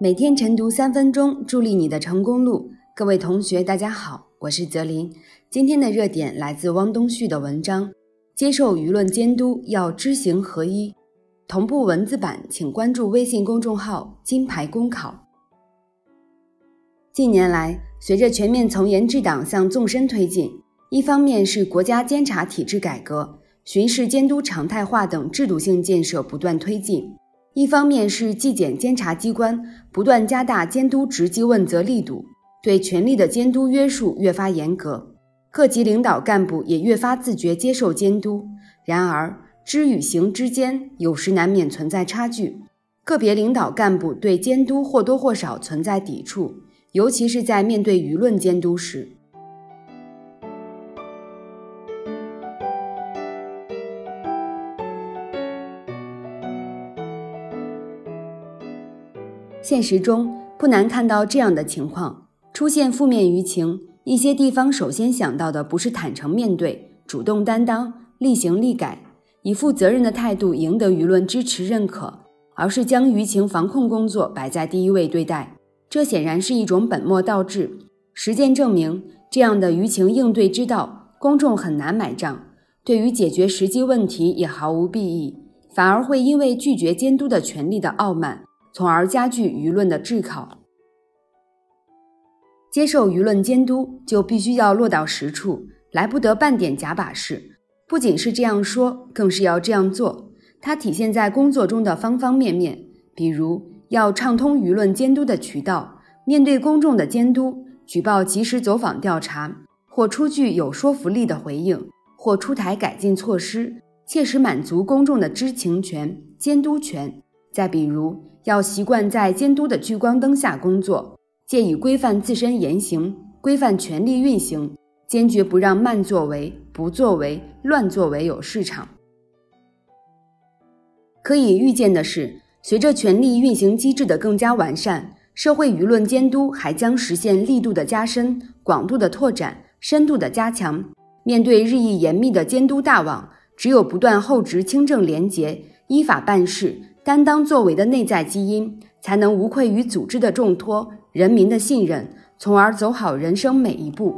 每天晨读三分钟，助力你的成功路。各位同学，大家好，我是泽林。今天的热点来自汪东旭的文章：接受舆论监督要知行合一。同步文字版，请关注微信公众号“金牌公考”。近年来，随着全面从严治党向纵深推进，一方面是国家监察体制改革、巡视监督常态化等制度性建设不断推进。一方面是纪检监察机关不断加大监督直击问责力度，对权力的监督约束越发严格，各级领导干部也越发自觉接受监督。然而，知与行之间有时难免存在差距，个别领导干部对监督或多或少存在抵触，尤其是在面对舆论监督时。现实中不难看到这样的情况：出现负面舆情，一些地方首先想到的不是坦诚面对、主动担当、立行立改，以负责任的态度赢得舆论支持认可，而是将舆情防控工作摆在第一位对待。这显然是一种本末倒置。实践证明，这样的舆情应对之道，公众很难买账，对于解决实际问题也毫无裨益，反而会因为拒绝监督的权利的傲慢。从而加剧舆论的炙烤。接受舆论监督，就必须要落到实处，来不得半点假把式。不仅是这样说，更是要这样做。它体现在工作中的方方面面，比如要畅通舆论监督的渠道，面对公众的监督，举报及时走访调查，或出具有说服力的回应，或出台改进措施，切实满足公众的知情权、监督权。再比如，要习惯在监督的聚光灯下工作，借以规范自身言行，规范权力运行，坚决不让慢作为、不作为、乱作为有市场。可以预见的是，随着权力运行机制的更加完善，社会舆论监督还将实现力度的加深、广度的拓展、深度的加强。面对日益严密的监督大网，只有不断厚植清正廉洁、依法办事。担当作为的内在基因，才能无愧于组织的重托、人民的信任，从而走好人生每一步。